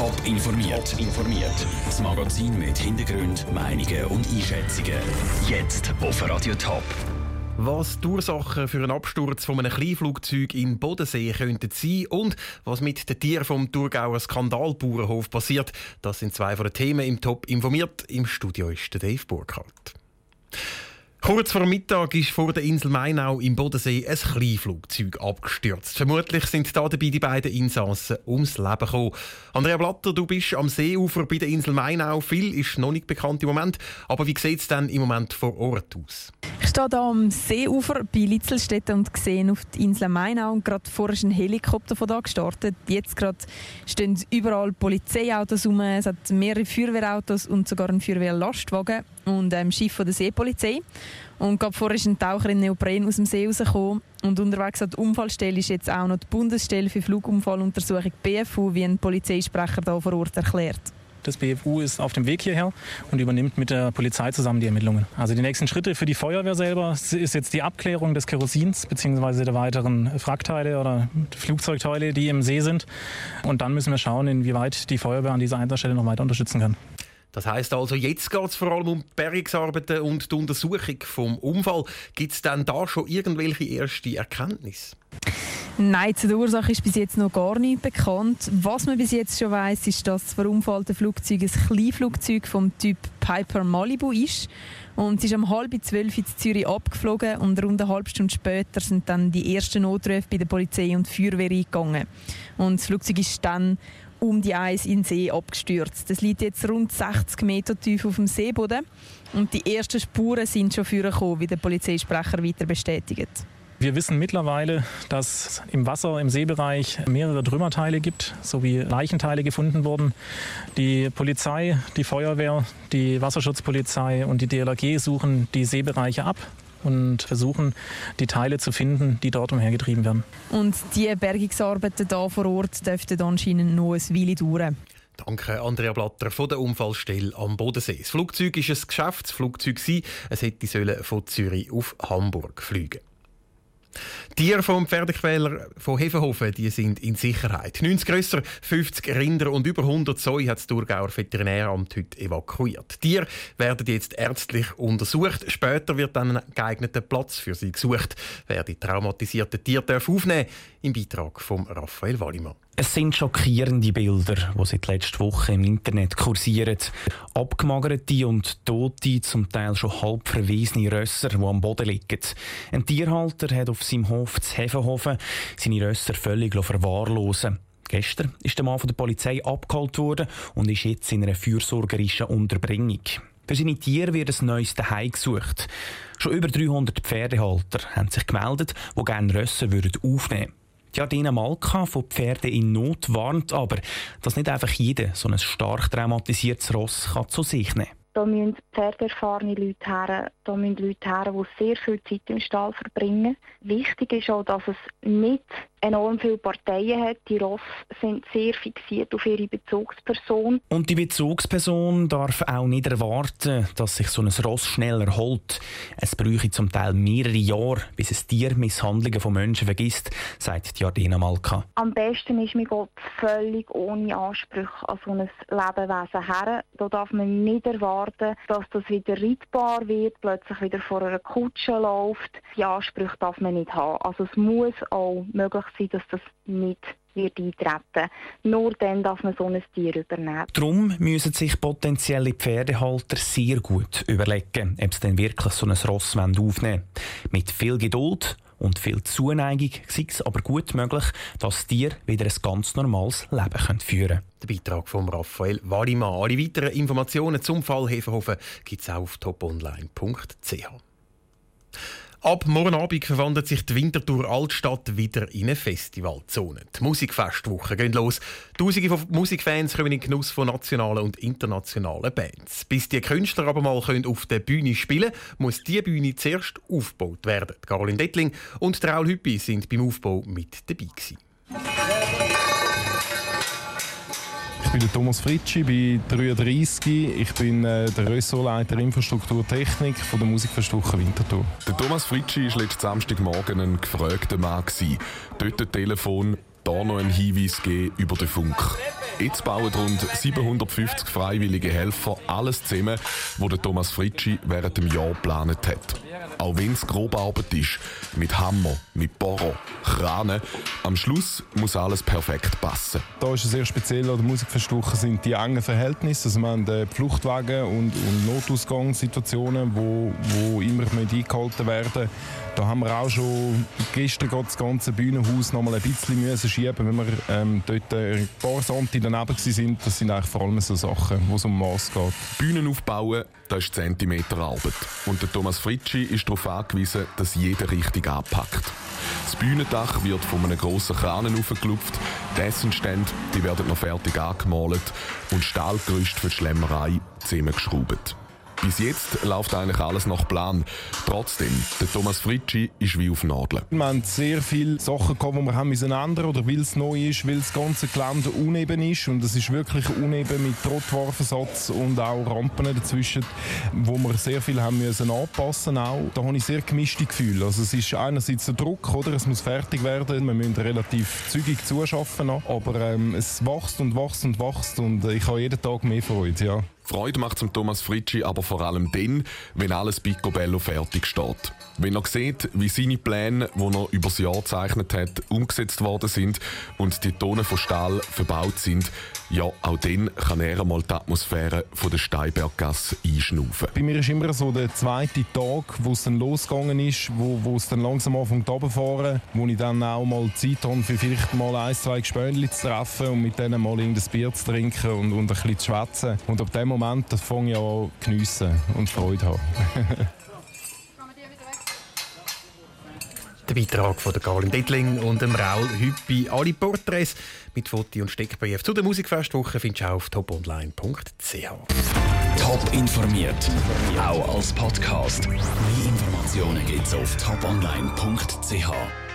Top informiert. informiert. Das Magazin mit Hintergrund, Meinungen und Einschätzungen. Jetzt auf Radio Top. Was die Ursachen für einen Absturz von einem Kleinflugzeug in Bodensee könnten sein und was mit den Tieren vom Thurgauer Skandalbauernhof passiert, das sind zwei von den Themen im Top informiert. Im Studio ist der Dave Burkhardt. Kurz vor Mittag ist vor der Insel Mainau im Bodensee ein Kleinflugzeug abgestürzt. Vermutlich sind da dabei die beiden Insassen ums Leben gekommen. Andrea Blatter, du bist am Seeufer bei der Insel Mainau. Viel ist noch nicht bekannt im Moment. Aber wie sieht es denn im Moment vor Ort aus? Ich stehe hier am Seeufer bei Litzelstedt und sehe auf die Insel Mainau. Und gerade vorher ist ein Helikopter von da gestartet. Jetzt gerade stehen überall Polizeiautos rum. Es hat mehrere Feuerwehrautos und sogar einen Feuerwehrlastwagen und ein Schiff von der Seepolizei. Und gerade vorher ist ein Taucher in Neopren aus dem See rausgekommen. Und unterwegs an der Unfallstelle ist jetzt auch noch die Bundesstelle für Flugunfalluntersuchung BFU, wie ein Polizeisprecher da vor Ort erklärt. Das BFU ist auf dem Weg hierher und übernimmt mit der Polizei zusammen die Ermittlungen. Also die nächsten Schritte für die Feuerwehr selber ist jetzt die Abklärung des Kerosins bzw. der weiteren Wrackteile oder Flugzeugteile, die im See sind. Und dann müssen wir schauen, inwieweit die Feuerwehr an dieser Einsatzstelle noch weiter unterstützen kann. Das heißt also, jetzt geht es vor allem um die Bergungsarbeiten und die Untersuchung vom Unfall. Gibt es denn da schon irgendwelche erste Erkenntnisse? Nein, zu der Ursache ist bis jetzt noch gar nicht bekannt. Was man bis jetzt schon weiß, ist, dass das verunfallte Flugzeug ein Kleinflugzeug vom Typ Piper Malibu ist. Und es ist um halb zwölf in Zürich abgeflogen und rund eine halbe Stunde später sind dann die ersten Notrufe bei der Polizei und Feuerwehr eingegangen. Und das Flugzeug ist dann um die Eis in den See abgestürzt. Das liegt jetzt rund 60 Meter tief auf dem Seeboden und die ersten Spuren sind schon vorgekommen, wie der Polizeisprecher weiter bestätigt. Wir wissen mittlerweile, dass im Wasser, im Seebereich mehrere Trümmerteile gibt, sowie Leichenteile gefunden wurden. Die Polizei, die Feuerwehr, die Wasserschutzpolizei und die DLRG suchen die Seebereiche ab und versuchen, die Teile zu finden, die dort umhergetrieben werden. Und die Bergungsarbeiten hier vor Ort dürften anscheinend noch ein Weile dauern. Danke, Andrea Blatter von der Unfallstelle am Bodensee. Das Flugzeug war ein Geschäftsflugzeug. Es hätte von Zürich auf Hamburg fliegen Tiere vom Pferdequäler von Hefenhofen die sind in Sicherheit. 90 grösser, 50 Rinder und über 100 Zoi hat das Thurgauer Veterinäramt heute evakuiert. Die Tiere werden jetzt ärztlich untersucht. Später wird dann ein geeigneter Platz für sie gesucht. Wer die traumatisierten Tiere aufnehmen darf, im Beitrag von Raphael Wallimann. Es sind schockierende Bilder, die seit letzter Woche im Internet kursieren. Abgemagerte und tote, zum Teil schon halb verwesene Rösser, die am Boden liegen. Ein Tierhalter hat auf seinem Hof zu Hefenhofen seine Rösser völlig verwahrlosen Gestern ist der Mann von der Polizei abgeholt worden und ist jetzt in einer fürsorgerischen Unterbringung. Für seine Tiere wird ein neues Zuhause gesucht. Schon über 300 Pferdehalter haben sich gemeldet, die gerne Rösser aufnehmen würden. Jardina Malka von Pferde in Not warnt aber, dass nicht einfach jeder so ein stark traumatisiertes Ross kann zu sich nehmen. Da müssen pferdeerfahrene Leute her, da müssen Leute her, die sehr viel Zeit im Stall verbringen. Wichtig ist auch, dass es nicht enorm viele Parteien hat. Die Ross sind sehr fixiert auf ihre Bezugsperson. Und die Bezugsperson darf auch nicht erwarten, dass sich so ein Ross schnell erholt. Es bräuchte zum Teil mehrere Jahre, bis es Tiermisshandlungen von Menschen vergisst, sagt Jardina Malka. Am besten ist, man geht völlig ohne Ansprüche an so ein Lebewesen her. Da darf man nicht erwarten, dass das wieder reitbar wird, plötzlich wieder vor einer Kutsche läuft. Die Ansprüche darf man nicht haben. Also es muss auch möglich sein, dass das nicht wird eintreten. Nur dann darf man so ein Tier übernehmen. Darum müssen sich potenzielle Pferdehalter sehr gut überlegen, ob sie denn wirklich so ein Ross aufnehmen wollen. Mit viel Geduld und viel Zuneigung sei es aber gut möglich, dass das Tier wieder ein ganz normales Leben führen können. Der Beitrag von Raphael Wallimann. Alle weiteren Informationen zum Fall Hefenhofen gibt es auch auf toponline.ch. Ab morgen Abend verwandelt sich die Winterthur Altstadt wieder in eine Festivalzone. Die Musikfestwochen gehen los. Tausende von Musikfans kommen in den Genuss von nationalen und internationalen Bands. Bis die Künstler aber mal können auf der Bühne spielen muss die Bühne zuerst aufgebaut werden. Caroline Dettling und Raul Hüppi sind beim Aufbau mit dabei gewesen. Ich bin Thomas Fritschi, bin 33. Ich bin äh, der Ressortleiter Infrastruktur Technik von der Musikfestwoche Winterthur. Der Thomas Fritschi war letzten Samstagmorgen ein gefragter Mann. Dort ein Telefon, da noch ein Hinweis geben über den Funk. Jetzt bauen rund 750 freiwillige Helfer alles zusammen, was der Thomas Fritschi während dem Jahr geplant hat. Auch wenn es Grobarbeit ist, mit Hammer, mit Bohrer, Kranen, am Schluss muss alles perfekt passen. Da ist es sehr speziell an der Musikverstuchen sind die engen Verhältnisse. Also wir haben äh, Fluchtwagen und, und Notausgangssituationen, wo, wo immer eingehalten werden da haben wir auch schon gestern das ganze Bühnenhaus noch mal ein bisschen müssen schieben, wenn wir ähm, dort ein paar Santi daneben waren. Das sind eigentlich vor allem so Sachen, wo es um Maß geht. Bühnen aufbauen, das ist Zentimeterarbeit. Und der Thomas Fritschi ist darauf angewiesen, dass jeder richtig anpackt. Das Bühnendach wird von einem grossen Kranen aufgelupft, die Essenstände die werden noch fertig angemalt und Stahlgerüst für die Schlemmerei zusammengeschraubt. Bis jetzt läuft eigentlich alles nach Plan. Trotzdem, der Thomas Fritschi ist wie auf Nadeln. Wir haben sehr viele Sachen gehabt, die wir haben müssen ändern oder weil es neu ist, weil das ganze Gelände uneben ist und es ist wirklich uneben mit Trottoirversatz und auch Rampen dazwischen, wo wir sehr viel haben müssen anpassen auch. Da habe ich sehr gemischte Gefühle. Also es ist einerseits der Druck, oder? Es muss fertig werden. Wir müssen relativ zügig zuschaffen aber ähm, es wächst und wächst und wächst und ich habe jeden Tag mehr Freude, ja. Freude macht zum Thomas Fritschi aber vor allem dann, wenn alles picobello fertig steht. Wenn er sieht, wie seine Pläne, die er über das Jahr gezeichnet hat, umgesetzt worden sind und die Tonnen von Stahl verbaut sind, ja, auch dann kann er einmal die Atmosphäre von der Steinberggasse einschnaufen. Bei mir ist immer so der zweite Tag, wo es dann losgegangen ist, wo, wo es dann langsam anfängt runterzufahren, wo ich dann auch mal Zeit habe, für vielleicht mal ein, zwei Gespönchen zu treffen und mit denen mal ein Bier zu trinken und, und ein bisschen zu schwätzen. Und ab dem Moment fange ich an geniessen und Freude haben. Der Beitrag von der Karin Dittling und dem Raul Hüppi. Alle Porträts mit Foto und Steckbrief zu der Musikfestwoche findest du auf toponline.ch. Top informiert, auch als Podcast. Mehr Informationen gibt's auf toponline.ch.